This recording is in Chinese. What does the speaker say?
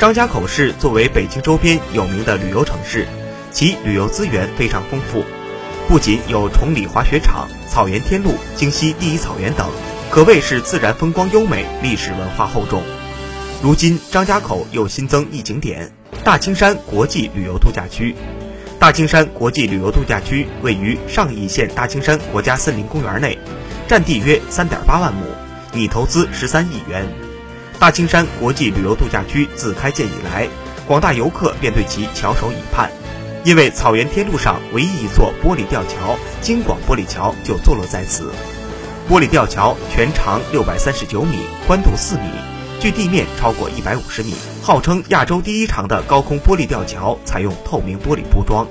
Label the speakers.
Speaker 1: 张家口市作为北京周边有名的旅游城市，其旅游资源非常丰富，不仅有崇礼滑雪场、草原天路、京西第一草原等，可谓是自然风光优美，历史文化厚重。如今张家口又新增一景点——大青山国际旅游度假区。大青山国际旅游度假区位于上义县大青山国家森林公园内，占地约三点八万亩，拟投资十三亿元。大青山国际旅游度假区自开建以来，广大游客便对其翘首以盼，因为草原天路上唯一一座玻璃吊桥——京广玻璃桥就坐落在此。玻璃吊桥全长六百三十九米，宽度四米，距地面超过一百五十米，号称亚洲第一长的高空玻璃吊桥，采用透明玻璃铺装。